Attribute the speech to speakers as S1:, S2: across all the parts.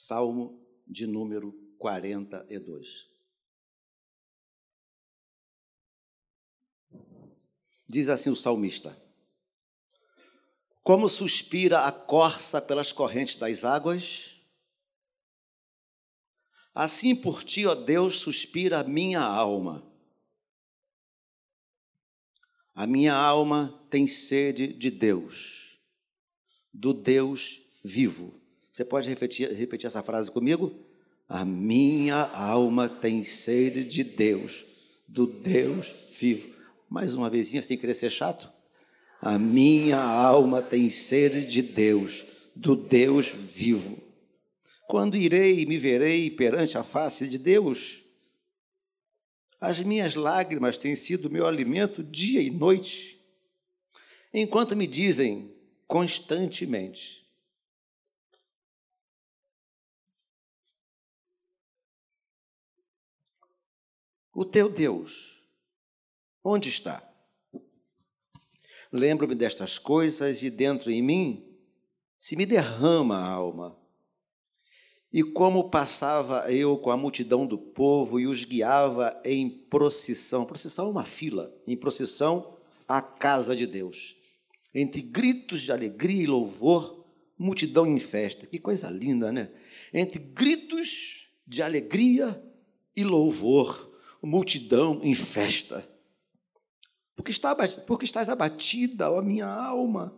S1: Salmo de número 42. Diz assim o salmista: Como suspira a corça pelas correntes das águas, assim por ti, ó Deus, suspira a minha alma. A minha alma tem sede de Deus, do Deus vivo. Você pode repetir, repetir essa frase comigo? A minha alma tem sede de Deus, do Deus vivo. Mais uma vezinha, sem querer ser chato. A minha alma tem sede de Deus, do Deus vivo. Quando irei e me verei perante a face de Deus? As minhas lágrimas têm sido meu alimento dia e noite, enquanto me dizem constantemente: O teu Deus, onde está? Lembro-me destas coisas e dentro em mim se me derrama a alma. E como passava eu com a multidão do povo e os guiava em procissão, procissão é uma fila, em procissão à casa de Deus. Entre gritos de alegria e louvor, multidão em festa. Que coisa linda, né? Entre gritos de alegria e louvor, multidão em festa. Porque, está, porque estás abatida, ó minha alma?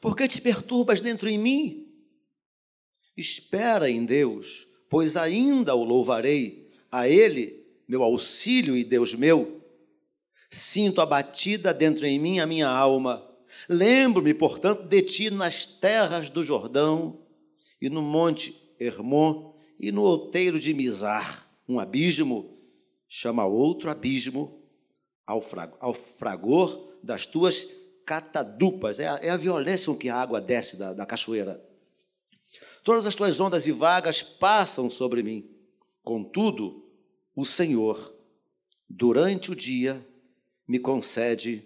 S1: Porque te perturbas dentro em mim? Espera em Deus, pois ainda o louvarei, a Ele, meu auxílio e Deus meu. Sinto abatida dentro em mim a minha alma. Lembro-me, portanto, de ti nas terras do Jordão e no monte Hermon e no outeiro de Mizar um abismo, chama outro abismo ao, frag, ao fragor das tuas catadupas. É a, é a, violência com que a água desce da, da cachoeira. Todas as tuas ondas e vagas passam sobre mim. Contudo, o Senhor, durante o dia, me concede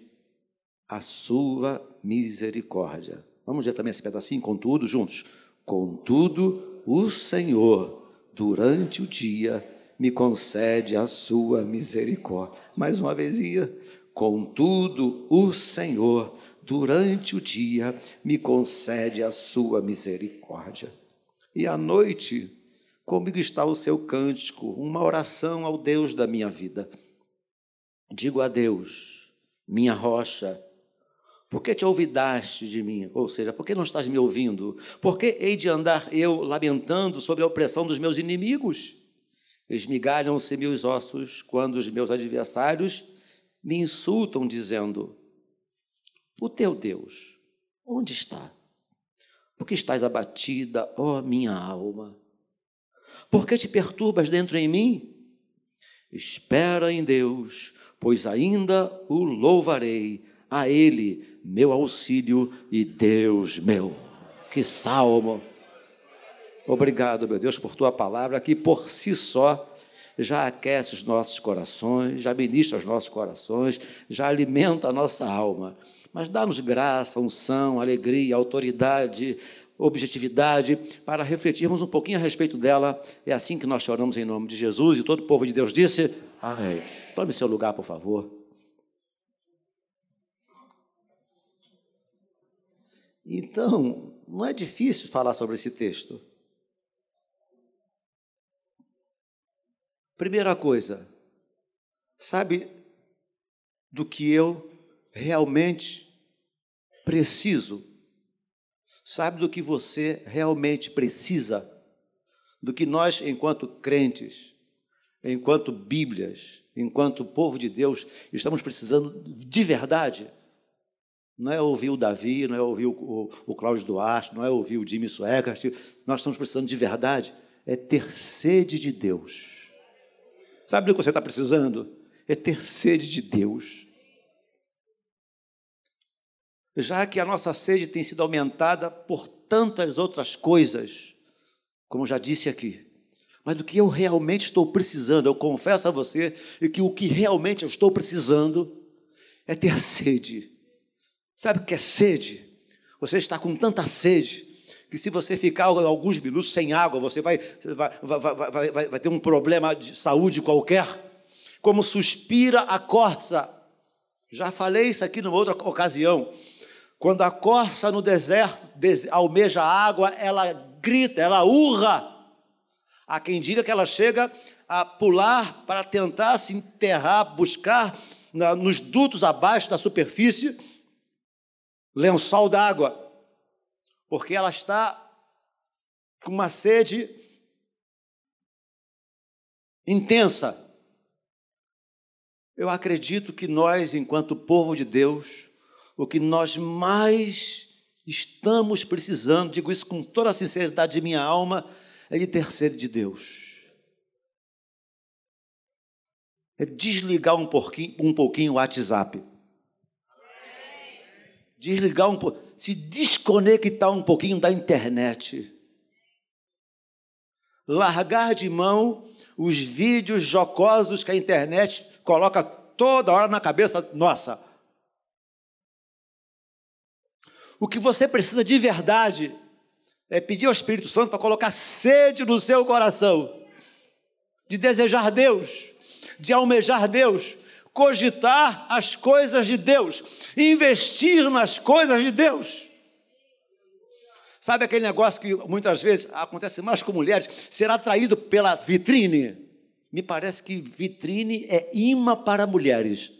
S1: a sua misericórdia. Vamos ver também esse pedacinho, contudo, juntos. Contudo, o Senhor, durante o dia, me concede a sua misericórdia. Mais uma vezinha. Contudo, o Senhor, durante o dia, me concede a sua misericórdia. E à noite, comigo está o seu cântico, uma oração ao Deus da minha vida. Digo a Deus, minha rocha, por que te olvidaste de mim? Ou seja, por que não estás me ouvindo? Por que hei de andar eu lamentando sobre a opressão dos meus inimigos? Esmigalham-se meus ossos quando os meus adversários me insultam, dizendo: O teu Deus, onde está? Porque estás abatida, ó minha alma? Por que te perturbas dentro em mim? Espera em Deus, pois ainda o louvarei, a Ele, meu auxílio e Deus meu. Que salmo! Obrigado, meu Deus, por tua palavra que por si só já aquece os nossos corações, já ministra os nossos corações, já alimenta a nossa alma. Mas dá-nos graça, unção, alegria, autoridade, objetividade para refletirmos um pouquinho a respeito dela. É assim que nós choramos em nome de Jesus e todo o povo de Deus disse: Amém. Tome seu lugar, por favor. Então, não é difícil falar sobre esse texto. Primeira coisa, sabe do que eu realmente preciso? Sabe do que você realmente precisa? Do que nós, enquanto crentes, enquanto Bíblias, enquanto povo de Deus, estamos precisando de verdade? Não é ouvir o Davi, não é ouvir o, o, o Cláudio Duarte, não é ouvir o Jimmy Swaggart. Nós estamos precisando de verdade, é ter sede de Deus Sabe do que você está precisando? É ter sede de Deus. Já que a nossa sede tem sido aumentada por tantas outras coisas, como já disse aqui, mas do que eu realmente estou precisando, eu confesso a você que o que realmente eu estou precisando é ter sede. Sabe o que é sede? Você está com tanta sede que se você ficar alguns minutos sem água, você vai, vai, vai, vai, vai ter um problema de saúde qualquer. Como suspira a corça. Já falei isso aqui numa outra ocasião. Quando a corça no deserto almeja água, ela grita, ela urra. Há quem diga que ela chega a pular para tentar se enterrar, buscar nos dutos abaixo da superfície lençol d'água, porque ela está com uma sede intensa. Eu acredito que nós, enquanto povo de Deus, o que nós mais estamos precisando, digo isso com toda a sinceridade de minha alma, é de ter sede de Deus. É desligar um pouquinho, um pouquinho o WhatsApp. Desligar um pouco, se desconectar um pouquinho da internet. Largar de mão os vídeos jocosos que a internet coloca toda hora na cabeça nossa. O que você precisa de verdade é pedir ao Espírito Santo para colocar sede no seu coração, de desejar Deus, de almejar Deus, cogitar as coisas de Deus, investir nas coisas de Deus. Sabe aquele negócio que muitas vezes acontece mais com mulheres, ser atraído pela vitrine? Me parece que vitrine é imã para mulheres.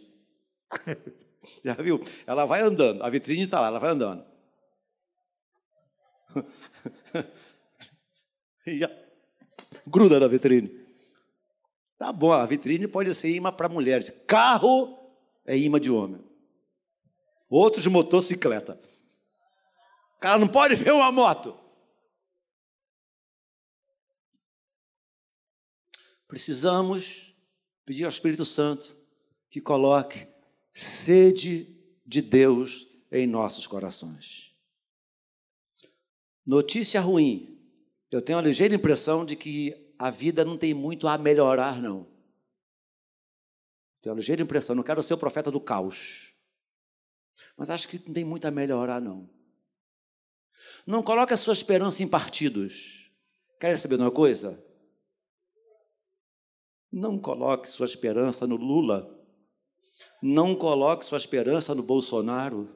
S1: Já viu? Ela vai andando, a vitrine está lá, ela vai andando. e gruda na vitrine. Tá bom, a vitrine pode ser imã para mulheres. Carro é imã de homem. Outros de motocicleta. O cara não pode ver uma moto. Precisamos pedir ao Espírito Santo que coloque sede de Deus em nossos corações. Notícia ruim. Eu tenho a ligeira impressão de que a vida não tem muito a melhorar, não. Tenho a ligeira impressão, não quero ser o profeta do caos. Mas acho que não tem muito a melhorar, não. Não coloque a sua esperança em partidos. Quer saber uma coisa? Não coloque sua esperança no Lula. Não coloque sua esperança no Bolsonaro.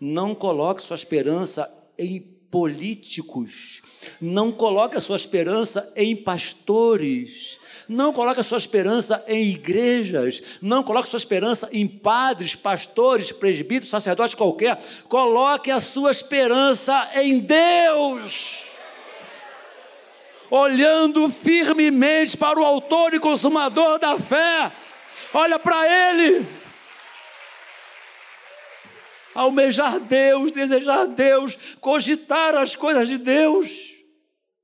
S1: Não coloque sua esperança em políticos. Não coloque a sua esperança em pastores. Não coloque a sua esperança em igrejas. Não coloque a sua esperança em padres, pastores, presbíteros, sacerdotes qualquer. Coloque a sua esperança em Deus. Olhando firmemente para o Autor e Consumador da fé. Olha para Ele almejar Deus, desejar Deus, cogitar as coisas de Deus.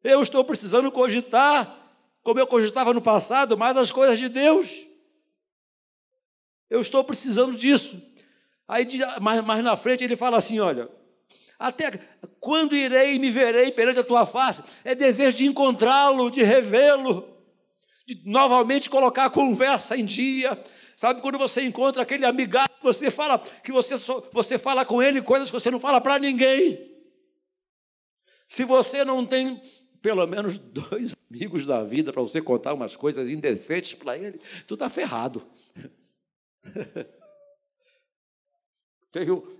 S1: Eu estou precisando cogitar, como eu cogitava no passado, mais as coisas de Deus. Eu estou precisando disso. Aí, mais, mais na frente, ele fala assim: olha, até quando irei e me verei perante a tua face? É desejo de encontrá-lo, de revê-lo, de novamente colocar a conversa em dia, Sabe quando você encontra aquele amigável, você fala que você, você fala com ele coisas que você não fala para ninguém. Se você não tem pelo menos dois amigos da vida para você contar umas coisas indecentes para ele, tu está ferrado.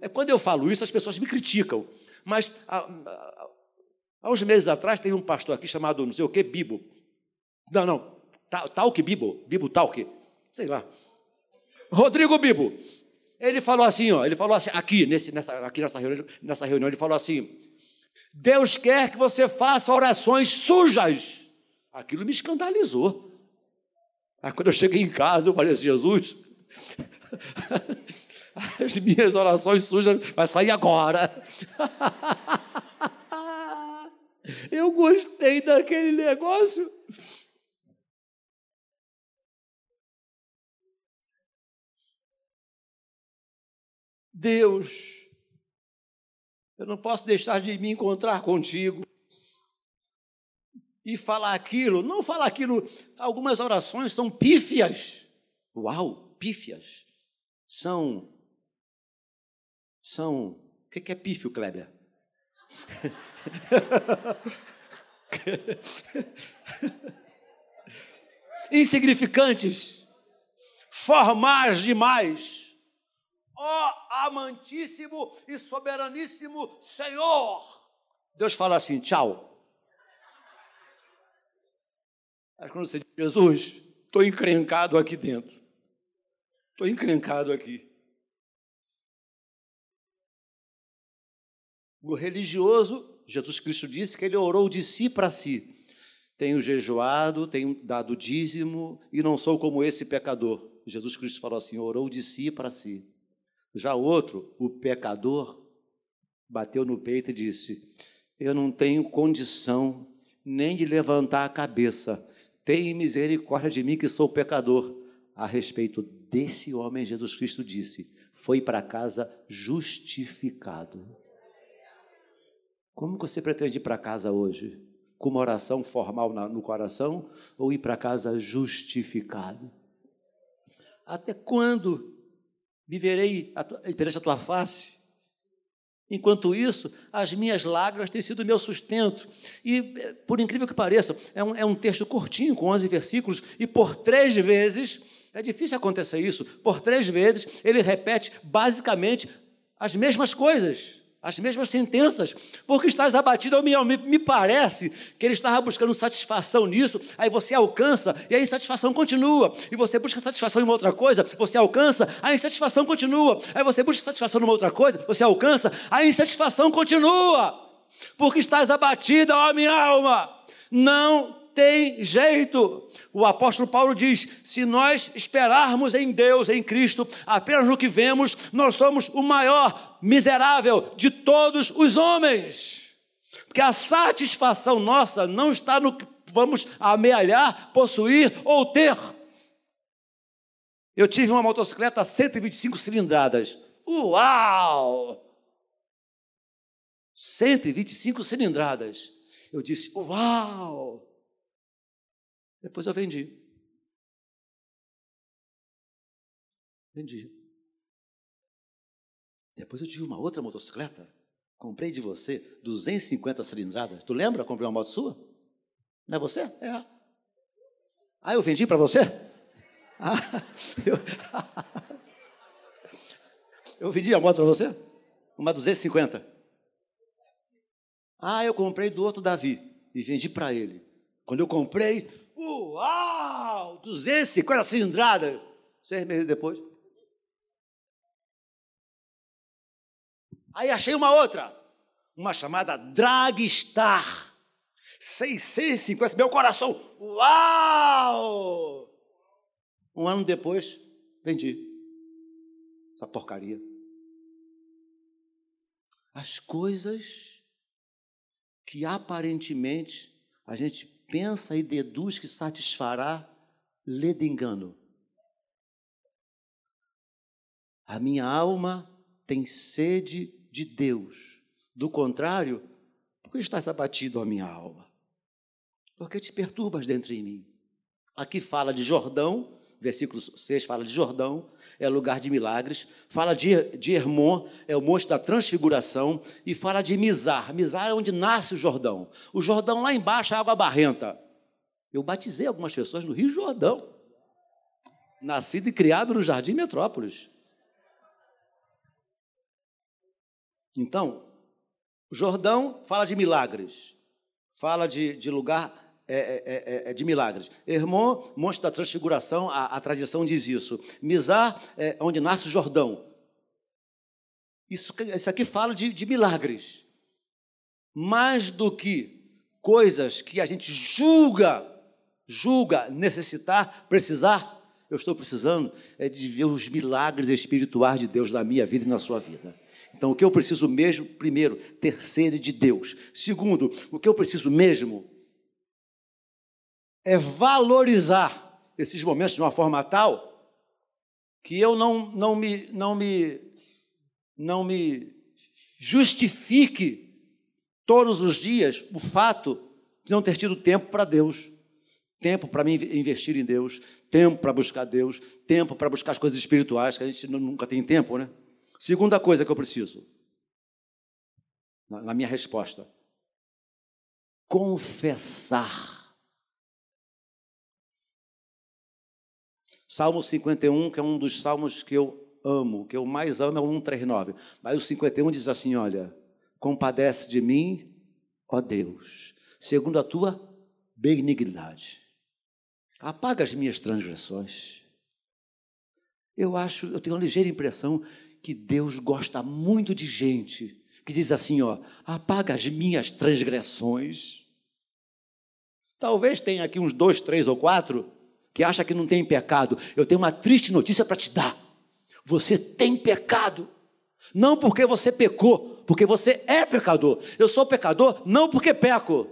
S1: É quando eu falo isso, as pessoas me criticam. Mas há, há uns meses atrás tem um pastor aqui chamado não sei o que, Bibo. Não, não, Talk Bibo, Bibo Talk, sei lá. Rodrigo Bibo, ele falou assim, ó, ele falou assim, aqui, nesse, nessa, aqui nessa, reunião, nessa reunião, ele falou assim: Deus quer que você faça orações sujas. Aquilo me escandalizou. Aí quando eu cheguei em casa, eu falei assim, Jesus, as minhas orações sujas vai sair agora. eu gostei daquele negócio. Deus, eu não posso deixar de me encontrar contigo e falar aquilo, não falar aquilo. Algumas orações são pífias. Uau, pífias. São. São. O que é pífio, Kleber? Insignificantes, formais demais. Ó amantíssimo e soberaníssimo Senhor. Deus fala assim: tchau. Mas quando você diz, Jesus, estou encrencado aqui dentro. Estou encrencado aqui. O religioso, Jesus Cristo disse que ele orou de si para si. Tenho jejuado, tenho dado dízimo e não sou como esse pecador. Jesus Cristo falou assim: orou de si para si. Já outro, o pecador, bateu no peito e disse: Eu não tenho condição nem de levantar a cabeça. Tenha misericórdia de mim, que sou pecador. A respeito desse homem, Jesus Cristo disse: Foi para casa justificado. Como você pretende ir para casa hoje? Com uma oração formal no coração ou ir para casa justificado? Até quando viverei perante a tua face? Enquanto isso, as minhas lágrimas têm sido meu sustento. E, por incrível que pareça, é um, é um texto curtinho, com 11 versículos, e por três vezes, é difícil acontecer isso, por três vezes ele repete basicamente as mesmas coisas as mesmas sentenças, porque estás abatido, me, me parece que ele estava buscando satisfação nisso, aí você alcança, e a insatisfação continua, e você busca satisfação em uma outra coisa, você alcança, a insatisfação continua, aí você busca satisfação em uma outra coisa, você alcança, a insatisfação continua, porque estás abatida, ó minha alma, não tem jeito. O apóstolo Paulo diz: se nós esperarmos em Deus, em Cristo, apenas no que vemos, nós somos o maior miserável de todos os homens. Porque a satisfação nossa não está no que vamos amealhar, possuir ou ter. Eu tive uma motocicleta 125 cilindradas. Uau! 125 cilindradas. Eu disse: Uau! Depois eu vendi. Vendi. Depois eu tive uma outra motocicleta. Comprei de você 250 cilindradas. Tu lembra? Comprei uma moto sua? Não é você? É. Ah, eu vendi para você? Ah, eu... eu vendi a moto para você? Uma 250. Ah, eu comprei do outro Davi e vendi para ele. Quando eu comprei, Uau! 250 cilindradas. Seis meses depois. Aí achei uma outra, uma chamada Dragstar. 650, meu coração, uau! Um ano depois, vendi essa porcaria. As coisas que aparentemente a gente pensa e deduz que satisfará, lê de engano. A minha alma tem sede de Deus. Do contrário, por que estás abatido a minha alma? Porque te perturbas dentro de mim. Aqui fala de Jordão, versículo 6 fala de Jordão, é lugar de milagres, fala de, de Hermon, é o monte da transfiguração, e fala de Mizar. Mizar é onde nasce o Jordão. O Jordão lá embaixo é água barrenta. Eu batizei algumas pessoas no Rio Jordão, nascido e criado no Jardim Metrópolis. Então, Jordão fala de milagres, fala de, de lugar é, é, é, é, de milagres. Hermon, monte da transfiguração, a, a tradição diz isso. Mizar, é onde nasce o Jordão. Isso, isso aqui fala de, de milagres. Mais do que coisas que a gente julga, julga necessitar, precisar, eu estou precisando é de ver os milagres espirituais de Deus na minha vida e na sua vida. Então, o que eu preciso mesmo, primeiro, ter sede de Deus. Segundo, o que eu preciso mesmo é valorizar esses momentos de uma forma tal que eu não, não, me, não, me, não me justifique todos os dias o fato de não ter tido tempo para Deus. Tempo para mim investir em Deus, tempo para buscar Deus, tempo para buscar as coisas espirituais, que a gente nunca tem tempo, né? Segunda coisa que eu preciso, na minha resposta, confessar. Salmo 51, que é um dos salmos que eu amo, que eu mais amo é o 139. Mas o 51 diz assim: Olha, compadece de mim, ó Deus, segundo a tua benignidade. Apaga as minhas transgressões. Eu acho, eu tenho uma ligeira impressão que Deus gosta muito de gente que diz assim, ó, apaga as minhas transgressões. Talvez tenha aqui uns dois, três ou quatro que acha que não tem pecado. Eu tenho uma triste notícia para te dar. Você tem pecado. Não porque você pecou, porque você é pecador. Eu sou pecador não porque peco.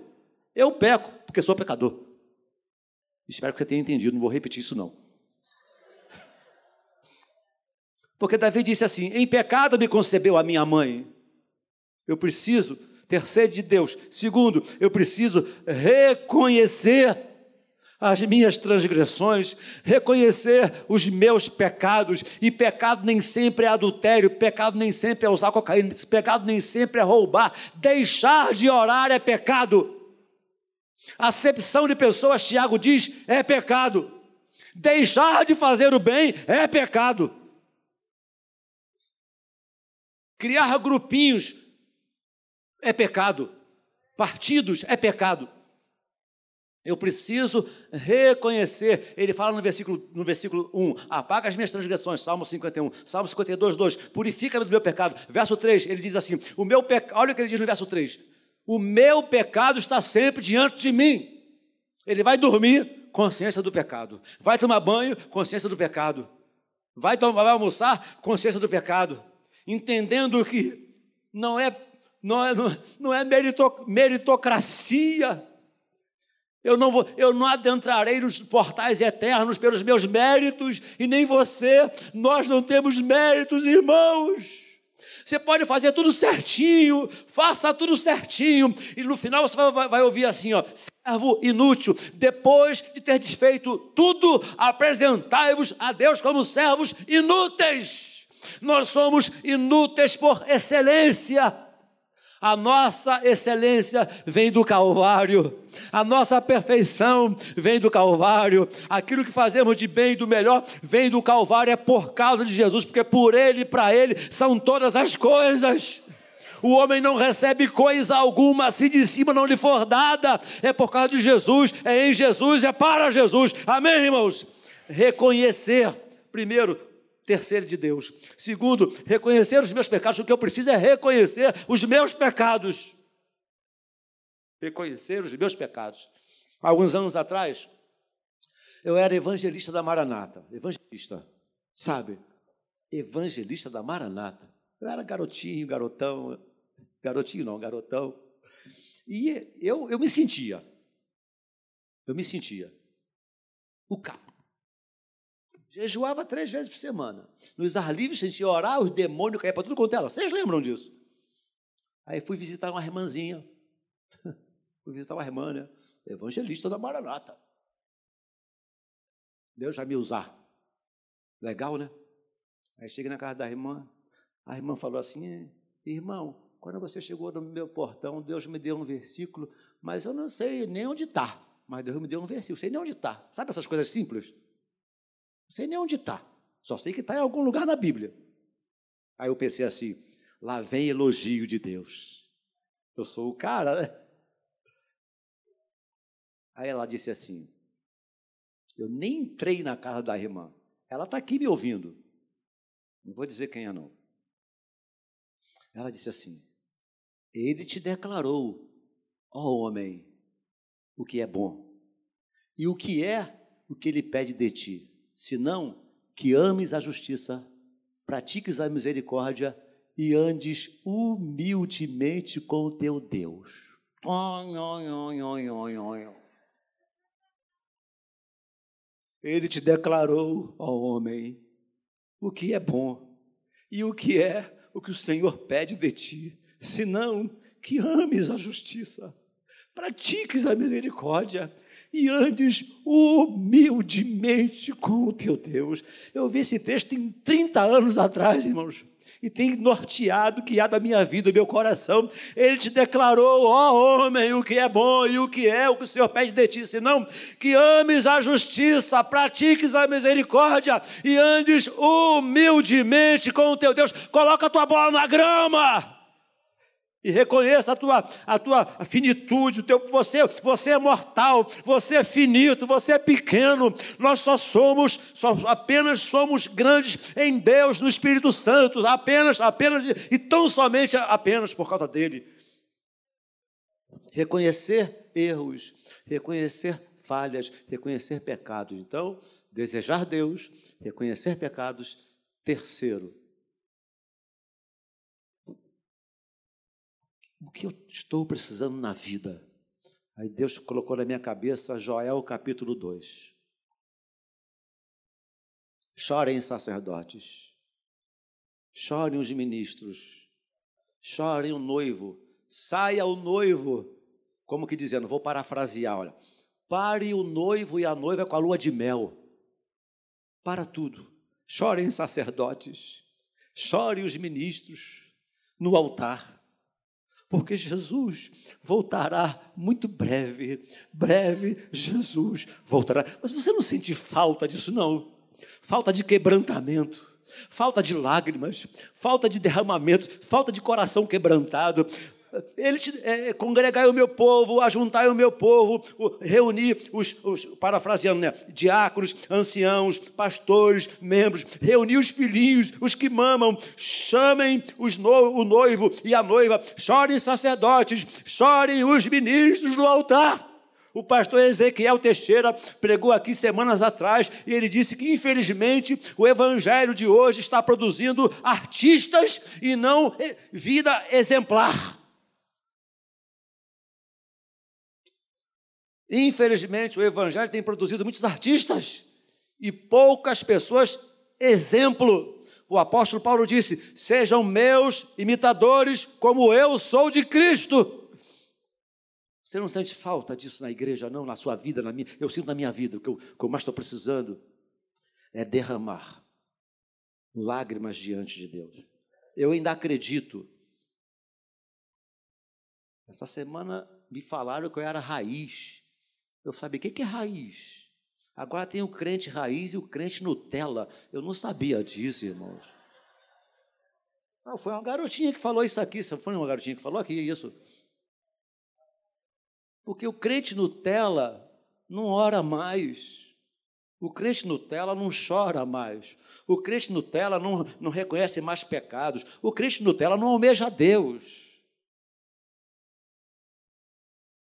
S1: Eu peco porque sou pecador. Espero que você tenha entendido, não vou repetir isso não. Porque Davi disse assim: Em pecado me concebeu a minha mãe. Eu preciso ter sede de Deus. Segundo, eu preciso reconhecer as minhas transgressões, reconhecer os meus pecados. E pecado nem sempre é adultério, pecado nem sempre é usar cocaína, pecado nem sempre é roubar. Deixar de orar é pecado. Acepção de pessoas, Tiago diz, é pecado. Deixar de fazer o bem é pecado. Criar grupinhos é pecado. Partidos é pecado. Eu preciso reconhecer. Ele fala no versículo, no versículo 1: apaga as minhas transgressões, Salmo 51. Salmo 52, 2: purifica-me do meu pecado. Verso 3, ele diz assim: o meu pecado, olha o que ele diz no verso 3: o meu pecado está sempre diante de mim. Ele vai dormir, consciência do pecado. Vai tomar banho, consciência do pecado. Vai, tomar, vai almoçar, consciência do pecado. Entendendo que não é, não é, não é meritocracia eu não, vou, eu não adentrarei nos portais eternos pelos meus méritos, e nem você. Nós não temos méritos, irmãos. Você pode fazer tudo certinho, faça tudo certinho, e no final você vai, vai ouvir assim: ó, servo inútil, depois de ter desfeito tudo, apresentai-vos a Deus como servos inúteis. Nós somos inúteis por excelência. A nossa excelência vem do Calvário, a nossa perfeição vem do Calvário, aquilo que fazemos de bem e do melhor vem do Calvário, é por causa de Jesus, porque por Ele e para Ele são todas as coisas. O homem não recebe coisa alguma se de cima não lhe for dada, é por causa de Jesus, é em Jesus, é para Jesus. Amém, irmãos? Reconhecer, primeiro, ter sede de Deus. Segundo, reconhecer os meus pecados. O que eu preciso é reconhecer os meus pecados. Reconhecer os meus pecados. Alguns anos atrás, eu era evangelista da Maranata. Evangelista, sabe? Evangelista da Maranata. Eu era garotinho, garotão. Garotinho não, garotão. E eu, eu me sentia. Eu me sentia. O capo Jejuava três vezes por semana. Nos ar livres, a gente ia orar, os demônios caíam para tudo quanto ela. Vocês lembram disso? Aí fui visitar uma irmãzinha. fui visitar uma irmã, né? Evangelista da Maranata. Deus vai me usar. Legal, né? Aí cheguei na casa da irmã. A irmã falou assim: Irmão, quando você chegou no meu portão, Deus me deu um versículo, mas eu não sei nem onde está. Mas Deus me deu um versículo, sei nem onde está. Sabe essas coisas simples? Sei nem onde está. Só sei que está em algum lugar na Bíblia. Aí eu pensei assim: lá vem elogio de Deus. Eu sou o cara, né? Aí ela disse assim: eu nem entrei na casa da irmã. Ela está aqui me ouvindo. Não vou dizer quem é, não. Ela disse assim: Ele te declarou, ó homem, o que é bom e o que é o que ele pede de ti senão que ames a justiça, pratiques a misericórdia e andes humildemente com o teu Deus. Ele te declarou, ó homem, o que é bom e o que é o que o Senhor pede de ti, senão que ames a justiça, pratiques a misericórdia e andes humildemente com o teu Deus. Eu vi esse texto em 30 anos atrás, irmãos. e tem norteado, guiado a minha vida, o meu coração. Ele te declarou, ó homem, o que é bom e o que é o que o Senhor pede de ti, senão que ames a justiça, pratiques a misericórdia e andes humildemente com o teu Deus. Coloca a tua bola na grama e reconheça a tua, a tua finitude, o teu, você, você é mortal, você é finito, você é pequeno, nós só somos, só, apenas somos grandes em Deus, no Espírito Santo, apenas, apenas e tão somente apenas por causa dele. Reconhecer erros, reconhecer falhas, reconhecer pecados. Então, desejar Deus, reconhecer pecados. Terceiro, o que eu estou precisando na vida? Aí Deus colocou na minha cabeça Joel capítulo 2. Chorem sacerdotes, chorem os ministros, chorem o noivo, saia o noivo, como que dizendo, vou parafrasear, olha, pare o noivo e a noiva com a lua de mel, para tudo, chorem sacerdotes, chorem os ministros no altar, porque Jesus voltará muito breve, breve Jesus voltará. Mas você não sente falta disso, não? Falta de quebrantamento, falta de lágrimas, falta de derramamento, falta de coração quebrantado, ele é, congregai o meu povo, ajuntai o meu povo, reunir os, os parafraseando, né? Diáconos, anciãos, pastores, membros, reunir os filhinhos, os que mamam, chamem os no, o noivo e a noiva, chorem sacerdotes, chorem os ministros do altar. O pastor Ezequiel Teixeira pregou aqui semanas atrás e ele disse que, infelizmente, o evangelho de hoje está produzindo artistas e não eh, vida exemplar. Infelizmente, o Evangelho tem produzido muitos artistas e poucas pessoas exemplo. O apóstolo Paulo disse: Sejam meus imitadores, como eu sou de Cristo. Você não sente falta disso na igreja, não, na sua vida, na minha. Eu sinto na minha vida, o que eu, o que eu mais estou precisando é derramar lágrimas diante de Deus. Eu ainda acredito. Essa semana me falaram que eu era raiz. Eu sabia o que é raiz. Agora tem o crente raiz e o crente Nutella. Eu não sabia disso, irmãos. Não, foi uma garotinha que falou isso aqui. Foi uma garotinha que falou aqui isso. Porque o crente Nutella não ora mais. O crente Nutella não chora mais. O crente Nutella não, não reconhece mais pecados. O crente Nutella não almeja Deus.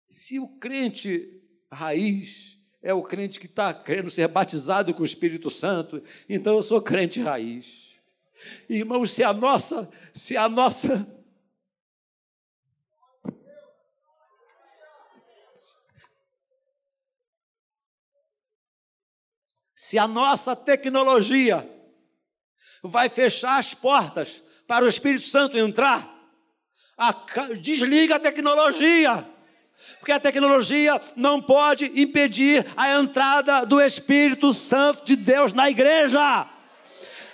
S1: Se o crente raiz é o crente que está querendo ser batizado com o Espírito Santo. Então eu sou crente raiz. Irmãos, se a nossa, se a nossa se a nossa tecnologia vai fechar as portas para o Espírito Santo entrar, a, desliga a tecnologia porque a tecnologia não pode impedir a entrada do Espírito Santo de Deus na igreja.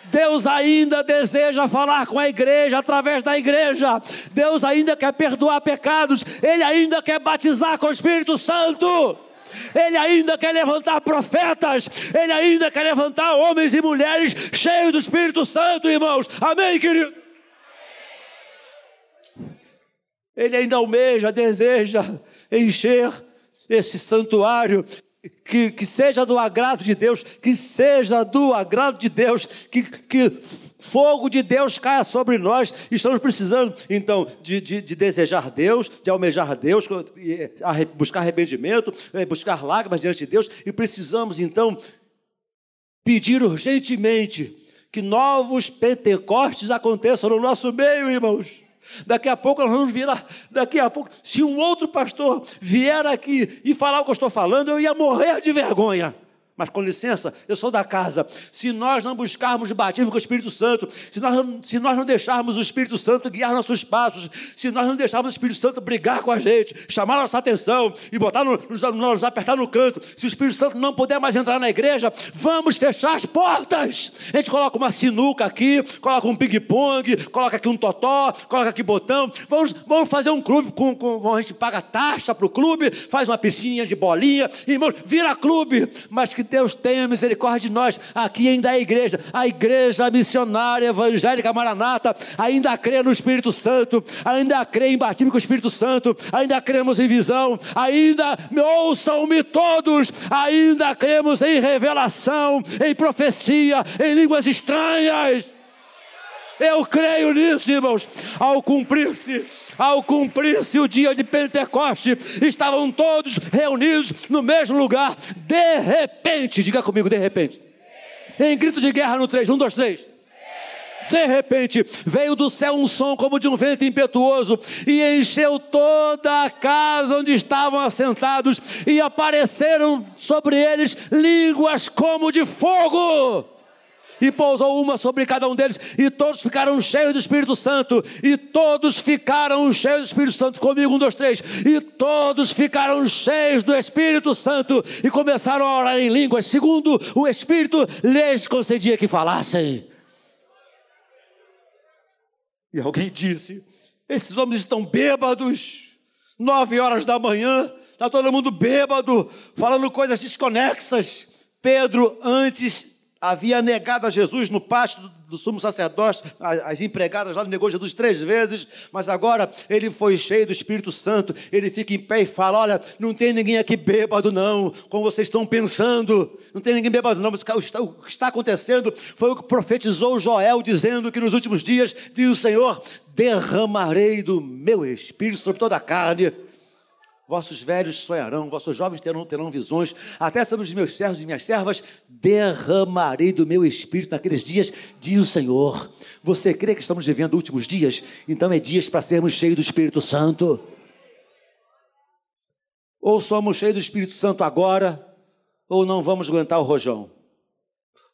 S1: Deus ainda deseja falar com a igreja através da igreja. Deus ainda quer perdoar pecados. Ele ainda quer batizar com o Espírito Santo. Ele ainda quer levantar profetas. Ele ainda quer levantar homens e mulheres cheios do Espírito Santo, irmãos. Amém, querido? Ele ainda almeja, deseja encher esse santuário, que, que seja do agrado de Deus, que seja do agrado de Deus, que, que fogo de Deus caia sobre nós. Estamos precisando, então, de, de, de desejar Deus, de almejar Deus, buscar arrependimento, eh, buscar lágrimas diante de Deus, e precisamos, então, pedir urgentemente que novos Pentecostes aconteçam no nosso meio, irmãos. Daqui a pouco nós vamos virar. Daqui a pouco, se um outro pastor vier aqui e falar o que eu estou falando, eu ia morrer de vergonha. Mas com licença, eu sou da casa. Se nós não buscarmos batismo com o Espírito Santo, se nós, não, se nós não deixarmos o Espírito Santo guiar nossos passos, se nós não deixarmos o Espírito Santo brigar com a gente, chamar nossa atenção e botar no, nos, nos apertar no canto, se o Espírito Santo não puder mais entrar na igreja, vamos fechar as portas. A gente coloca uma sinuca aqui, coloca um ping-pong, coloca aqui um totó, coloca aqui botão. Vamos, vamos fazer um clube com, com a gente paga taxa para o clube, faz uma piscininha de bolinha, irmãos, vira clube, mas que Deus tenha misericórdia de nós. Aqui ainda é igreja, a igreja missionária evangélica Maranata ainda crê no Espírito Santo, ainda crê em batismo com o Espírito Santo, ainda cremos em visão, ainda ouçam-me todos, ainda cremos em revelação, em profecia, em línguas estranhas. Eu creio nisso, irmãos. Ao cumprir-se, ao cumprir-se o dia de Pentecoste, estavam todos reunidos no mesmo lugar. De repente, diga comigo, de repente. Em grito de guerra no 3, 1, 2, 3. De repente veio do céu um som como de um vento impetuoso e encheu toda a casa onde estavam assentados, e apareceram sobre eles línguas como de fogo e pousou uma sobre cada um deles, e todos ficaram cheios do Espírito Santo, e todos ficaram cheios do Espírito Santo, comigo, um, dois, três, e todos ficaram cheios do Espírito Santo, e começaram a orar em línguas, segundo o Espírito lhes concedia que falassem. E alguém disse: esses homens estão bêbados, nove horas da manhã, está todo mundo bêbado, falando coisas desconexas. Pedro, antes havia negado a Jesus no do, do sumo sacerdote, as empregadas lá negou Jesus três vezes, mas agora ele foi cheio do Espírito Santo, ele fica em pé e fala: Olha, não tem ninguém aqui bêbado, não, como vocês estão pensando, não tem ninguém bêbado, não, mas o que está acontecendo foi o que profetizou Joel, dizendo que nos últimos dias, diz o Senhor, derramarei do meu espírito sobre toda a carne Vossos velhos sonharão, vossos jovens terão, terão visões, até sobre os meus servos e minhas servas derramarei do meu espírito naqueles dias, diz o Senhor. Você crê que estamos vivendo últimos dias? Então é dias para sermos cheios do Espírito Santo. Ou somos cheios do Espírito Santo agora, ou não vamos aguentar o rojão.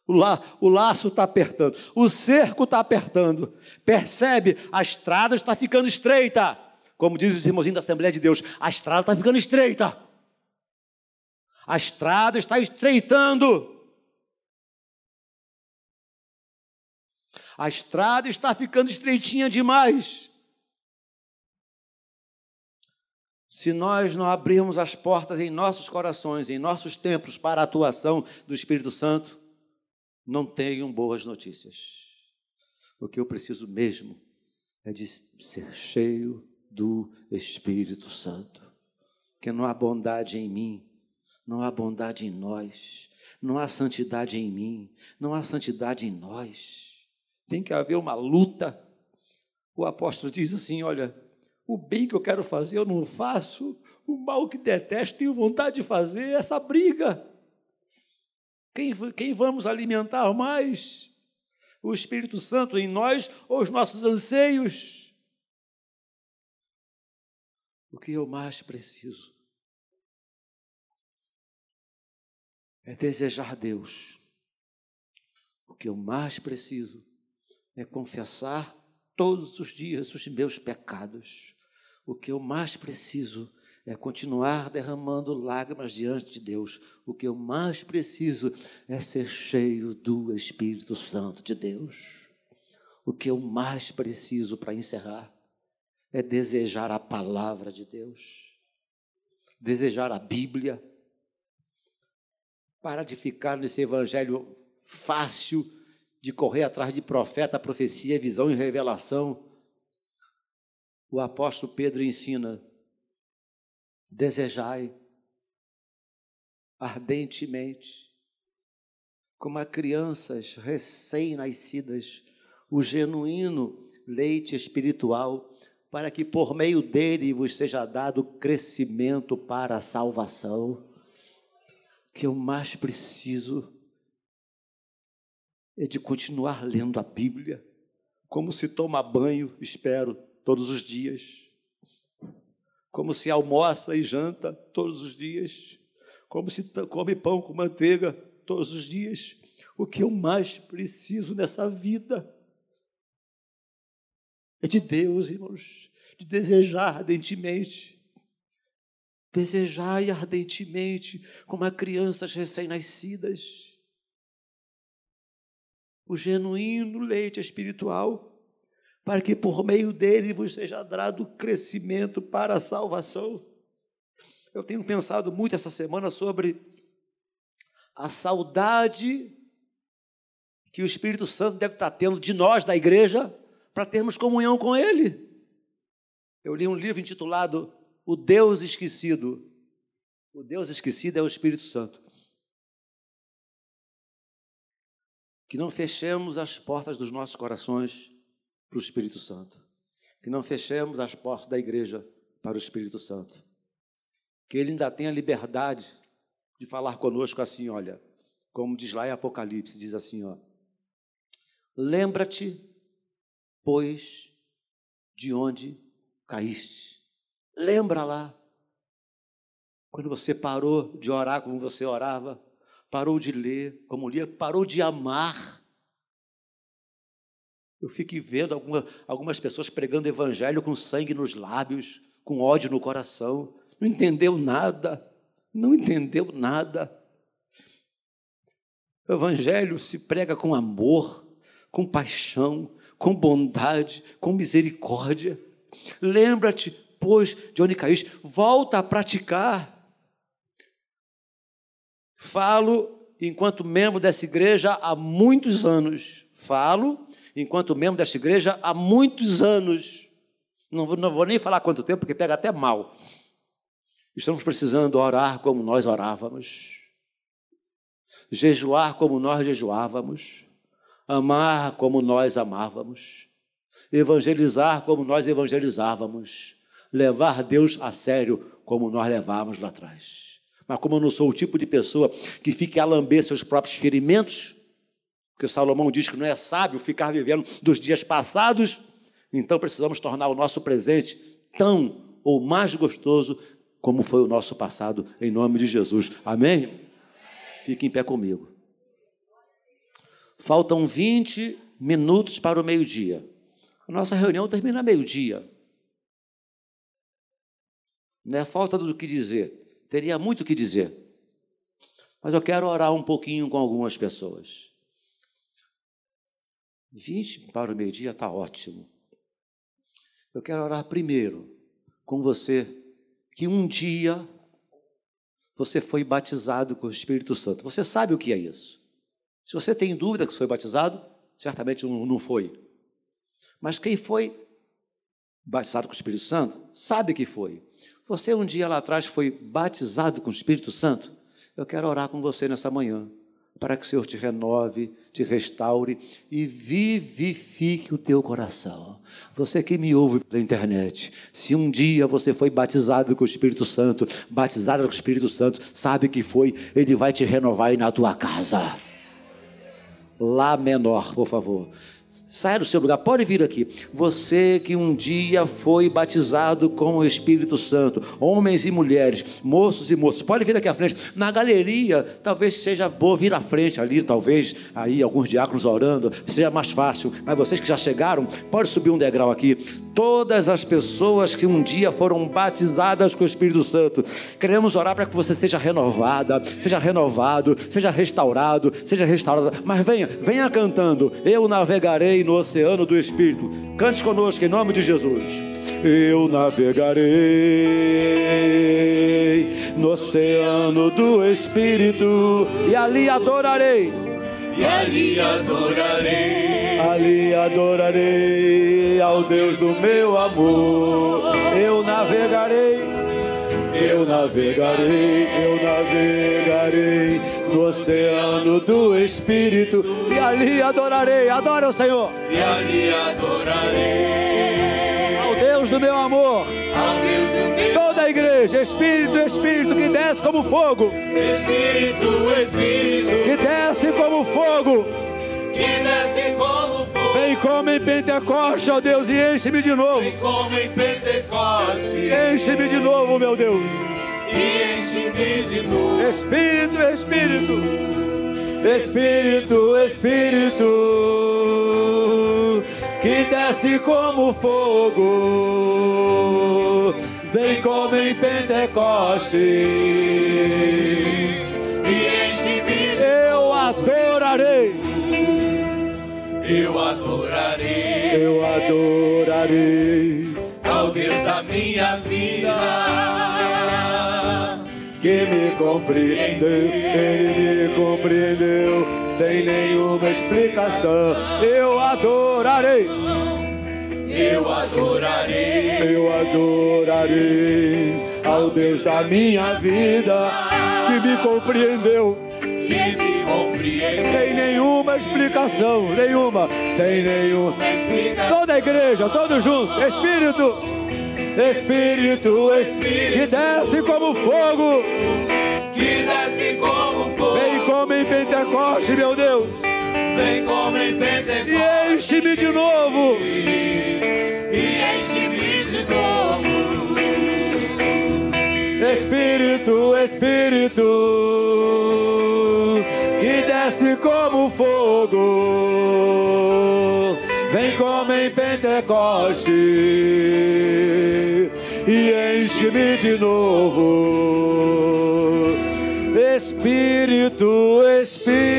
S1: O, la, o laço está apertando, o cerco está apertando. Percebe? A estrada está ficando estreita. Como diz os irmãozinhos da Assembleia de Deus, a estrada está ficando estreita. A estrada está estreitando. A estrada está ficando estreitinha demais. Se nós não abrirmos as portas em nossos corações, em nossos templos para a atuação do Espírito Santo, não tenham boas notícias. O que eu preciso mesmo é de ser cheio do Espírito Santo. Que não há bondade em mim, não há bondade em nós, não há santidade em mim, não há santidade em nós. Tem que haver uma luta. O apóstolo diz assim: olha, o bem que eu quero fazer eu não faço, o mal que detesto tenho vontade de fazer, essa briga. Quem, quem vamos alimentar mais? O Espírito Santo em nós ou os nossos anseios? O que eu mais preciso é desejar Deus. O que eu mais preciso é confessar todos os dias os meus pecados. O que eu mais preciso é continuar derramando lágrimas diante de Deus. O que eu mais preciso é ser cheio do Espírito Santo de Deus. O que eu mais preciso para encerrar é desejar a palavra de Deus, desejar a Bíblia. Para de ficar nesse evangelho fácil de correr atrás de profeta, profecia, visão e revelação. O apóstolo Pedro ensina: desejai ardentemente, como a crianças recém-nascidas, o genuíno leite espiritual para que por meio dele vos seja dado crescimento para a salvação. Que eu mais preciso é de continuar lendo a Bíblia, como se toma banho, espero, todos os dias, como se almoça e janta todos os dias, como se come pão com manteiga todos os dias o que eu mais preciso nessa vida é de Deus, irmãos, de desejar ardentemente. Desejai ardentemente, como a crianças recém-nascidas, o genuíno leite espiritual, para que por meio dele vos seja dado crescimento para a salvação. Eu tenho pensado muito essa semana sobre a saudade que o Espírito Santo deve estar tendo de nós, da igreja, para termos comunhão com Ele. Eu li um livro intitulado O Deus Esquecido. O Deus Esquecido é o Espírito Santo. Que não fechemos as portas dos nossos corações para o Espírito Santo. Que não fechemos as portas da igreja para o Espírito Santo. Que Ele ainda tenha liberdade de falar conosco assim, olha, como diz lá em Apocalipse, diz assim, ó. Lembra-te, pois, de onde caíste. Lembra lá. Quando você parou de orar como você orava, parou de ler como lia, parou de amar. Eu fico vendo alguma, algumas pessoas pregando evangelho com sangue nos lábios, com ódio no coração. Não entendeu nada. Não entendeu nada. O evangelho se prega com amor, com paixão, com bondade, com misericórdia. Lembra-te, pois, de onde caíste, volta a praticar. Falo enquanto membro dessa igreja há muitos anos. Falo enquanto membro dessa igreja há muitos anos. Não vou, não vou nem falar quanto tempo, porque pega até mal. Estamos precisando orar como nós orávamos, jejuar como nós jejuávamos, amar como nós amávamos, evangelizar como nós evangelizávamos, levar Deus a sério como nós levávamos lá atrás. Mas como eu não sou o tipo de pessoa que fique a lamber seus próprios ferimentos, porque Salomão diz que não é sábio ficar vivendo dos dias passados, então precisamos tornar o nosso presente tão ou mais gostoso como foi o nosso passado, em nome de Jesus. Amém? Fique em pé comigo. Faltam 20 minutos para o meio-dia. A nossa reunião termina meio-dia. Não é falta do que dizer. Teria muito o que dizer. Mas eu quero orar um pouquinho com algumas pessoas. 20 para o meio-dia está ótimo. Eu quero orar primeiro com você que um dia você foi batizado com o Espírito Santo. Você sabe o que é isso? Se você tem dúvida que foi batizado, certamente não foi. Mas quem foi batizado com o Espírito Santo, sabe que foi. Você um dia lá atrás foi batizado com o Espírito Santo? Eu quero orar com você nessa manhã, para que o Senhor te renove, te restaure e vivifique o teu coração. Você que me ouve pela internet, se um dia você foi batizado com o Espírito Santo, batizado com o Espírito Santo, sabe que foi, ele vai te renovar aí na tua casa. Lá menor, por favor. Saia do seu lugar, pode vir aqui. Você que um dia foi batizado com o Espírito Santo, homens e mulheres, moços e moças, pode vir aqui à frente. Na galeria, talvez seja bom vir à frente ali, talvez aí alguns diáconos orando, seja mais fácil. Mas vocês que já chegaram, pode subir um degrau aqui. Todas as pessoas que um dia foram batizadas com o Espírito Santo, queremos orar para que você seja renovada, seja renovado, seja restaurado, seja restaurada. Mas venha, venha cantando. Eu navegarei no oceano do Espírito. Cante conosco em nome de Jesus. Eu navegarei no oceano do Espírito e ali adorarei.
S2: E ali adorarei.
S1: Ali adorarei ao Deus do meu amor. Eu navegarei. Eu navegarei, eu navegarei no oceano do Espírito e ali adorarei. Adora o Senhor.
S2: E ali adorarei.
S1: Ao Deus do meu amor.
S2: Ao Deus do meu
S1: Toda a igreja, Espírito, Espírito que desce como fogo.
S2: Espírito, Espírito
S1: Que desce como fogo.
S2: que desce como fogo.
S1: Vem como em Pentecoste, ó Deus, e enche-me de novo.
S2: Vem como em Pentecoste.
S1: Enche-me de novo, meu Deus.
S2: E enche-me de novo.
S1: Espírito, Espírito. Espírito, Espírito, que desce como fogo, vem como em Pentecostes.
S2: E enche-me de
S1: Eu adorarei,
S2: Eu adorarei
S1: eu adorarei,
S2: ao Deus da minha vida.
S1: Que me compreendeu, ele me compreendeu, sem nenhuma explicação. Eu adorarei.
S2: Eu adorarei
S1: Eu adorarei ao Deus da minha vida que me compreendeu
S2: que me compreende.
S1: sem nenhuma explicação, nenhuma, sem nenhuma. Toda a igreja, todos juntos, Espírito, Espírito, Espírito, que desce como fogo,
S2: Que desce como fogo,
S1: vem como em Pentecoste, meu Deus,
S2: vem como em Pentecostes.
S1: e enche-me de novo.
S2: E enche-me de novo.
S1: Espírito, Espírito, que desce como fogo, vem como em Pentecoste enche-me de novo. Espírito, Espírito.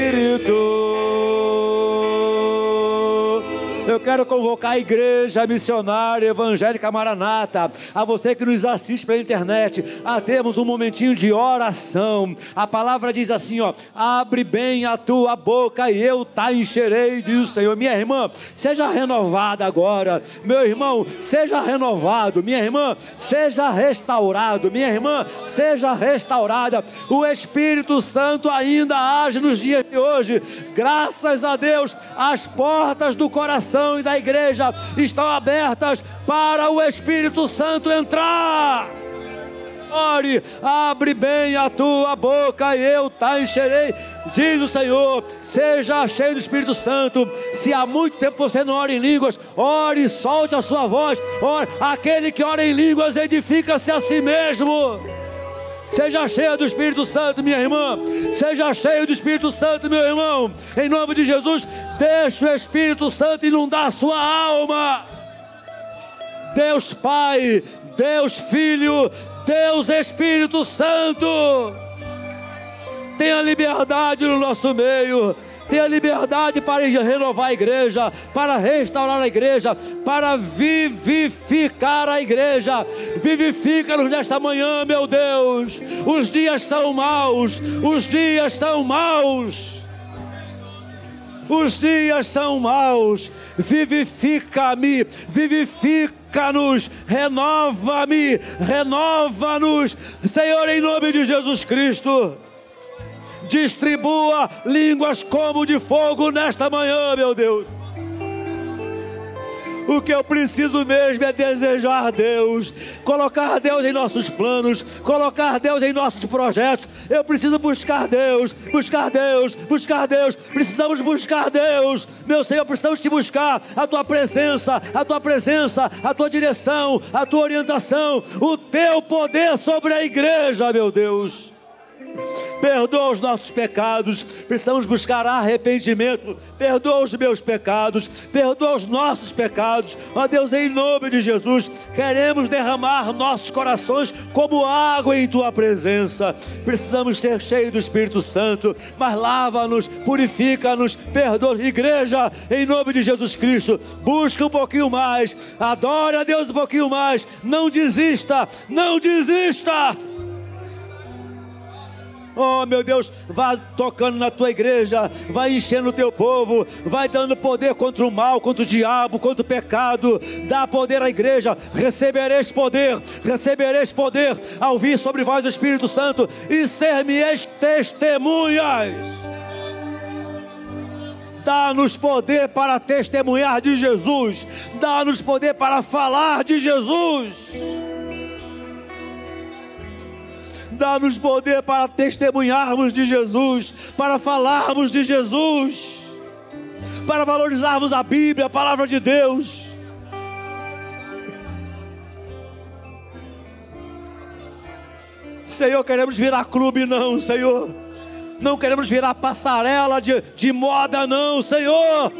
S1: Quero convocar a igreja missionária evangélica Maranata, a você que nos assiste pela internet, a termos um momentinho de oração. A palavra diz assim, ó: "Abre bem a tua boca e eu te encherei", diz o Senhor. Minha irmã, seja renovada agora. Meu irmão, seja renovado. Minha irmã, seja restaurado. Minha irmã, seja restaurada. O Espírito Santo ainda age nos dias de hoje. Graças a Deus, as portas do coração e da igreja estão abertas para o Espírito Santo entrar. Ore, abre bem a tua boca e eu te encherei. Diz o Senhor, seja cheio do Espírito Santo. Se há muito tempo você não ora em línguas, ore, solte a sua voz. Ore. Aquele que ora em línguas edifica-se a si mesmo. Seja cheio do Espírito Santo, minha irmã. Seja cheio do Espírito Santo, meu irmão. Em nome de Jesus, deixe o Espírito Santo inundar a sua alma. Deus Pai, Deus Filho, Deus Espírito Santo. Tenha liberdade no nosso meio. Tenha liberdade para renovar a igreja, para restaurar a igreja, para vivificar a igreja. Vivifica-nos nesta manhã, meu Deus. Os dias são maus, os dias são maus. Os dias são maus. Vivifica-me, vivifica-nos, renova-me, renova-nos, Senhor, em nome de Jesus Cristo. Distribua línguas como de fogo nesta manhã, meu Deus. O que eu preciso mesmo é desejar Deus, colocar Deus em nossos planos, colocar Deus em nossos projetos. Eu preciso buscar Deus, buscar Deus, buscar Deus. Precisamos buscar Deus, meu Senhor. Precisamos te buscar a tua presença, a tua presença, a tua direção, a tua orientação, o teu poder sobre a igreja, meu Deus. Perdoa os nossos pecados, precisamos buscar arrependimento. Perdoa os meus pecados, perdoa os nossos pecados. Ó Deus, em nome de Jesus, queremos derramar nossos corações como água em tua presença. Precisamos ser cheios do Espírito Santo, mas lava-nos, purifica-nos, perdoa. Igreja, em nome de Jesus Cristo, busca um pouquinho mais, adore a Deus um pouquinho mais. Não desista, não desista. Oh, meu Deus, vá tocando na tua igreja, vai enchendo o teu povo, vai dando poder contra o mal, contra o diabo, contra o pecado. Dá poder à igreja, recebereis poder, recebereis poder ao vir sobre vós o Espírito Santo e ser-me-eis testemunhas. Dá-nos poder para testemunhar de Jesus, dá-nos poder para falar de Jesus. Dá-nos poder para testemunharmos de Jesus, para falarmos de Jesus, para valorizarmos a Bíblia, a palavra de Deus. Senhor, queremos virar clube, não, Senhor. não queremos virar passarela de, de moda, não, Senhor.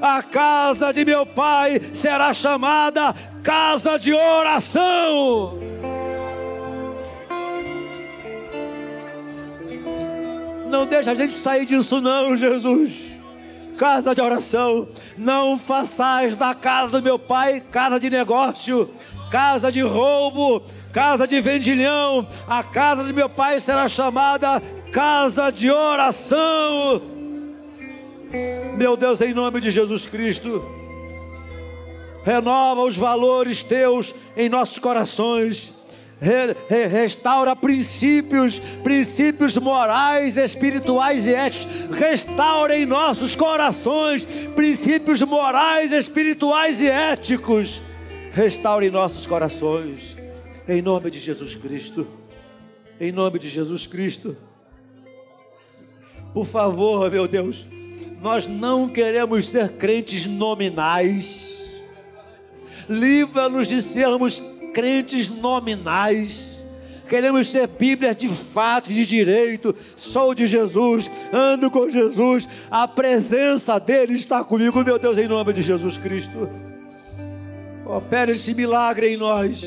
S1: A casa de meu pai será chamada casa de oração. Não deixa a gente sair disso, não, Jesus. Casa de oração. Não façais da casa do meu pai casa de negócio, casa de roubo, casa de vendilhão. A casa de meu pai será chamada casa de oração. Meu Deus, em nome de Jesus Cristo, renova os valores teus em nossos corações re, re, restaura princípios, princípios morais, espirituais e éticos. Restaura em nossos corações princípios morais, espirituais e éticos. Restaure em nossos corações, em nome de Jesus Cristo. Em nome de Jesus Cristo. Por favor, meu Deus, nós não queremos ser crentes nominais. Livra-nos de sermos crentes nominais. Queremos ser Bíblias de fato de direito. Sou de Jesus, ando com Jesus. A presença dele está comigo, meu Deus, em nome de Jesus Cristo. Opera esse milagre em nós.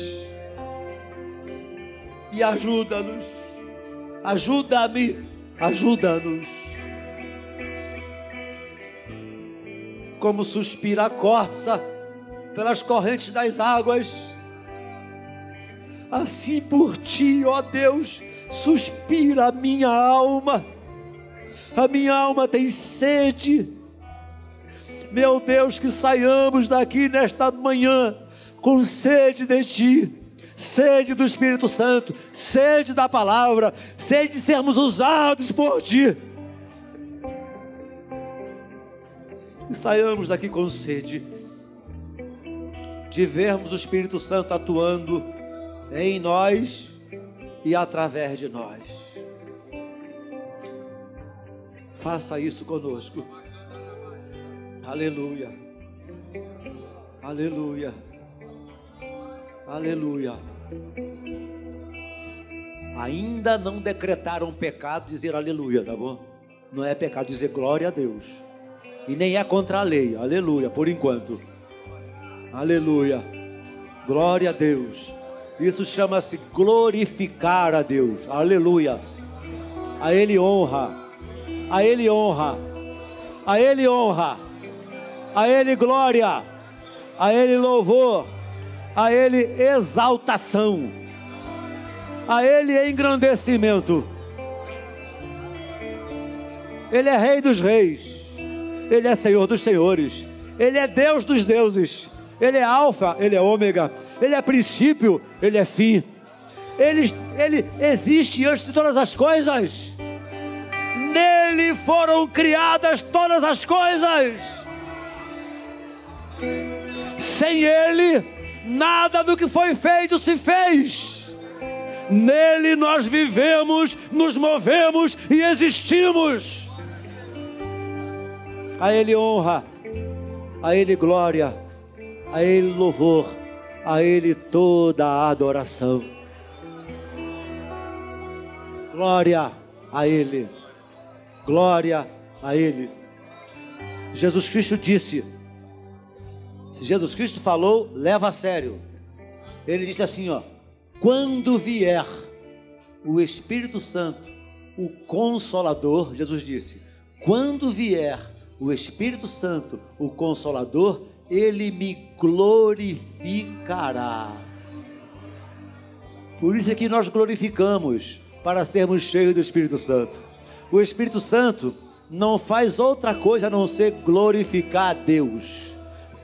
S1: E ajuda-nos. Ajuda-me. Ajuda-nos. Como suspira a corça pelas correntes das águas Assim por ti, ó Deus, suspira a minha alma. A minha alma tem sede. Meu Deus, que saiamos daqui nesta manhã com sede de ti, sede do Espírito Santo, sede da palavra, sede de sermos usados por ti. E saiamos daqui com sede de vermos o Espírito Santo atuando em nós e através de nós. Faça isso conosco. Aleluia. Aleluia. Aleluia. Ainda não decretaram pecado dizer aleluia, tá bom? Não é pecado dizer glória a Deus. E nem é contra a lei. Aleluia, por enquanto. Aleluia. Glória a Deus. Isso chama-se glorificar a Deus. Aleluia. A Ele honra. A Ele honra. A Ele honra. A Ele glória. A Ele louvor. A Ele exaltação. A Ele engrandecimento. Ele é Rei dos Reis. Ele é Senhor dos Senhores. Ele é Deus dos deuses. Ele é Alfa, Ele é Ômega ele é princípio, ele é fim. Ele, ele existe antes de todas as coisas. Nele foram criadas todas as coisas. Sem Ele, nada do que foi feito se fez. Nele nós vivemos, nos movemos e existimos. A Ele honra, a Ele glória, a Ele louvor a Ele toda a adoração. Glória a Ele, glória a Ele. Jesus Cristo disse: se Jesus Cristo falou, leva a sério. Ele disse assim: ó, quando vier o Espírito Santo, o Consolador, Jesus disse: quando vier o Espírito Santo, o Consolador, ele me glorificará. Por isso é que nós glorificamos, para sermos cheios do Espírito Santo. O Espírito Santo não faz outra coisa a não ser glorificar a Deus.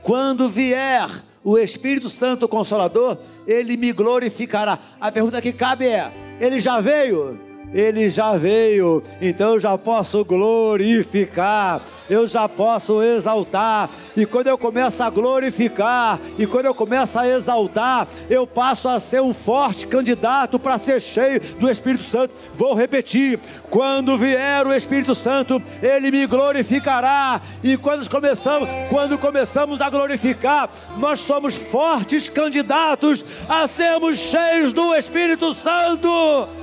S1: Quando vier o Espírito Santo Consolador, ele me glorificará. A pergunta que cabe é: ele já veio? Ele já veio, então eu já posso glorificar, eu já posso exaltar, e quando eu começo a glorificar, e quando eu começo a exaltar, eu passo a ser um forte candidato para ser cheio do Espírito Santo. Vou repetir: quando vier o Espírito Santo, ele me glorificará, e quando começamos, quando começamos a glorificar, nós somos fortes candidatos a sermos cheios do Espírito Santo.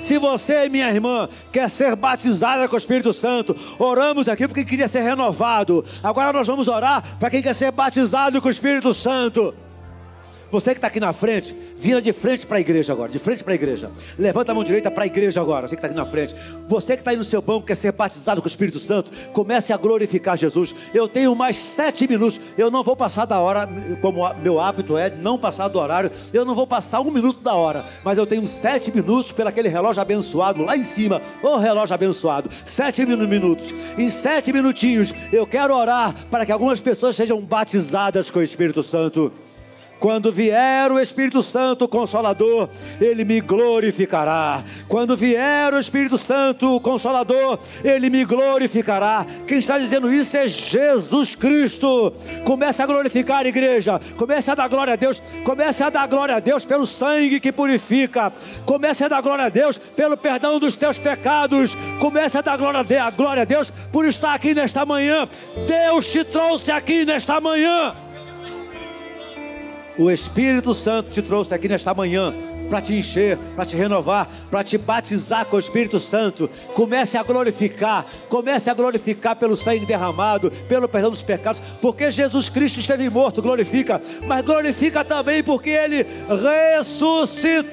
S1: Se você, minha irmã, quer ser batizada com o Espírito Santo, oramos aqui porque queria ser renovado. Agora nós vamos orar para quem quer ser batizado com o Espírito Santo. Você que está aqui na frente, vira de frente para a igreja agora, de frente para a igreja. Levanta a mão direita para a igreja agora, você que está aqui na frente. Você que está aí no seu banco, quer ser batizado com o Espírito Santo, comece a glorificar Jesus. Eu tenho mais sete minutos, eu não vou passar da hora, como meu hábito é, não passar do horário, eu não vou passar um minuto da hora, mas eu tenho sete minutos pelo aquele relógio abençoado lá em cima, o relógio abençoado, sete minutos. Em sete minutinhos, eu quero orar para que algumas pessoas sejam batizadas com o Espírito Santo. Quando vier o Espírito Santo Consolador, ele me glorificará. Quando vier o Espírito Santo Consolador, ele me glorificará. Quem está dizendo isso é Jesus Cristo. Comece a glorificar a igreja, comece a dar glória a Deus, comece a dar glória a Deus pelo sangue que purifica, comece a dar glória a Deus pelo perdão dos teus pecados, comece a dar glória a Deus por estar aqui nesta manhã. Deus te trouxe aqui nesta manhã. O Espírito Santo te trouxe aqui nesta manhã para te encher, para te renovar, para te batizar com o Espírito Santo. Comece a glorificar, comece a glorificar pelo sangue derramado, pelo perdão dos pecados, porque Jesus Cristo esteve morto, glorifica, mas glorifica também porque ele ressuscitou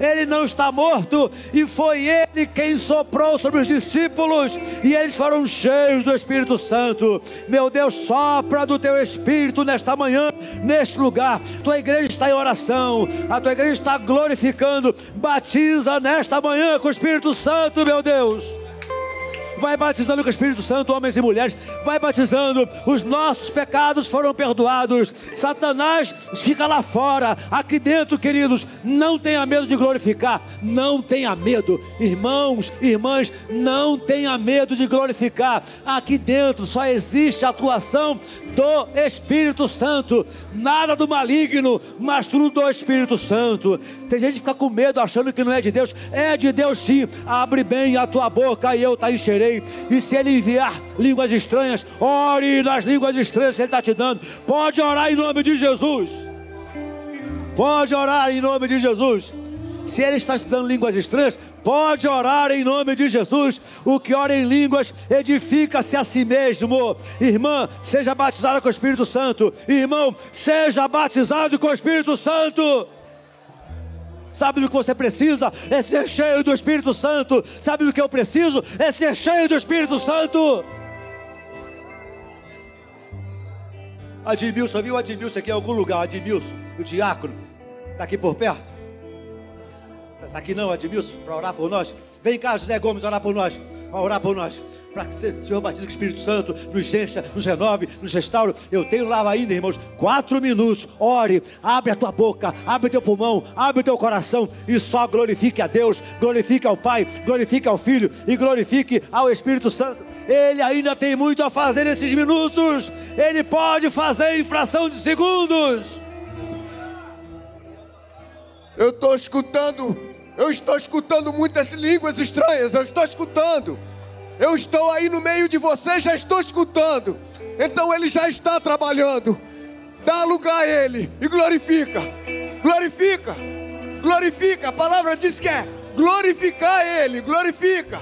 S1: ele não está morto, e foi ele quem soprou sobre os discípulos, e eles foram cheios do Espírito Santo. Meu Deus, sopra do teu Espírito nesta manhã, neste lugar. Tua igreja está em oração, a tua igreja está glorificando. Batiza nesta manhã com o Espírito Santo, meu Deus vai batizando com o Espírito Santo, homens e mulheres, vai batizando, os nossos pecados foram perdoados. Satanás fica lá fora, aqui dentro, queridos, não tenha medo de glorificar, não tenha medo, irmãos, irmãs, não tenha medo de glorificar. Aqui dentro só existe a atuação do Espírito Santo, nada do maligno, mas tudo do Espírito Santo. Tem gente que fica com medo achando que não é de Deus, é de Deus sim. Abre bem a tua boca e eu te encherei e se ele enviar línguas estranhas, ore nas línguas estranhas que ele está te dando. Pode orar em nome de Jesus. Pode orar em nome de Jesus. Se ele está te dando línguas estranhas, pode orar em nome de Jesus. O que ora em línguas edifica-se a si mesmo. Irmã, seja batizada com o Espírito Santo. Irmão, seja batizado com o Espírito Santo. Sabe do que você precisa? É ser cheio do Espírito Santo. Sabe do que eu preciso? É ser cheio do Espírito Santo. Admilson, viu Admilson aqui em algum lugar? Admilson, o diácono, está aqui por perto? Está aqui não, Admilson, para orar por nós? Vem cá, José Gomes, orar por nós. Orar por nós para que o Senhor batize com o Espírito Santo, nos encha, nos renove, nos restaure. Eu tenho lá ainda, irmãos, quatro minutos. Ore, abre a tua boca, abre teu pulmão, abre teu coração e só glorifique a Deus, glorifique ao Pai, glorifique ao Filho e glorifique ao Espírito Santo. Ele ainda tem muito a fazer nesses minutos. Ele pode fazer em fração de segundos.
S3: Eu estou escutando, eu estou escutando muitas línguas estranhas, eu estou escutando. Eu estou aí no meio de vocês, já estou escutando. Então ele já está trabalhando. Dá lugar a ele e glorifica. Glorifica. Glorifica. A palavra diz que é glorificar ele. Glorifica.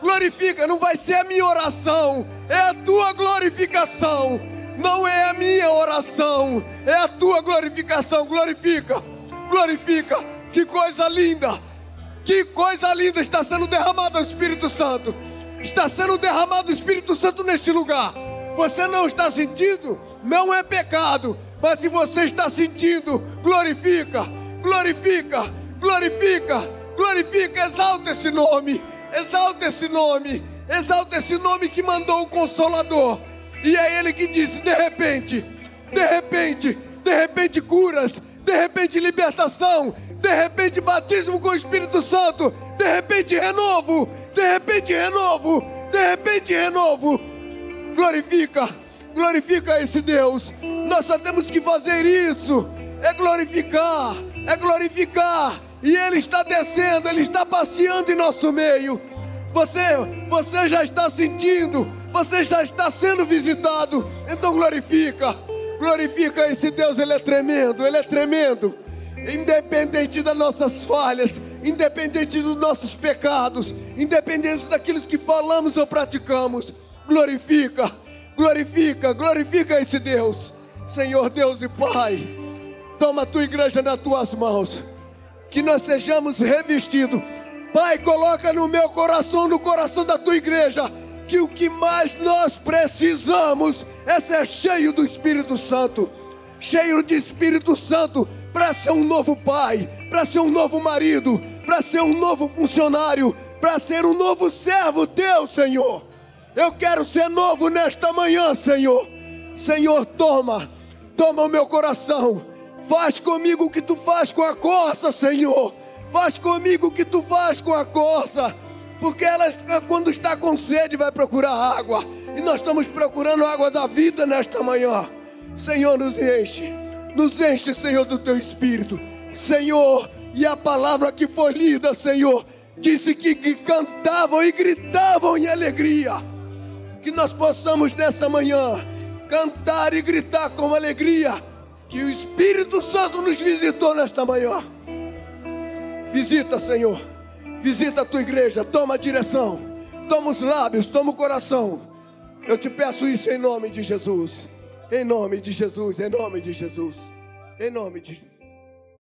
S3: Glorifica. Não vai ser a minha oração, é a tua glorificação. Não é a minha oração, é a tua glorificação. Glorifica. Glorifica. Que coisa linda. Que coisa linda está sendo derramada o Espírito Santo. Está sendo derramado o Espírito Santo neste lugar. Você não está sentindo? Não é pecado. Mas se você está sentindo, glorifica, glorifica, glorifica, glorifica, exalta esse nome, exalta esse nome, exalta esse nome que mandou o Consolador. E é Ele que disse: de repente, de repente, de repente curas, de repente libertação, de repente batismo com o Espírito Santo, de repente renovo, de repente renovo, de repente renovo. Glorifica, glorifica esse Deus. Nós só temos que fazer isso. É glorificar, é glorificar. E Ele está descendo, Ele está passeando em nosso meio. Você, você já está sentindo, você já está sendo visitado. Então glorifica, glorifica esse Deus, Ele é tremendo, Ele é tremendo. independente das nossas falhas, independente dos nossos pecados, independente daquilo que falamos ou praticamos. Glorifica, glorifica, glorifica esse Deus. Senhor Deus e Pai, toma a tua igreja nas tuas mãos, que nós sejamos revestidos. Pai, coloca no meu coração, no coração da tua igreja, que o que mais nós precisamos é ser cheio do Espírito Santo, cheio de Espírito Santo para ser um novo pai, para ser um novo marido, para ser um novo funcionário, para ser um novo servo teu, Senhor. Eu quero ser novo nesta manhã, Senhor. Senhor, toma, toma o meu coração. Faz comigo o que tu faz com a corça, Senhor. Faz comigo o que tu faz com a corça. Porque ela, quando está com sede, vai procurar água. E nós estamos procurando água da vida nesta manhã. Senhor, nos enche. Nos enche, Senhor, do teu espírito. Senhor, e a palavra que foi lida, Senhor, disse que, cantavam e gritavam em alegria. Que nós possamos nessa manhã cantar e gritar com alegria. Que o Espírito Santo nos visitou nesta manhã. Visita, Senhor. Visita a tua igreja. Toma a direção. Toma os lábios. Toma o coração. Eu te peço isso em nome de Jesus. Em nome de Jesus, em nome de Jesus, em nome de Jesus.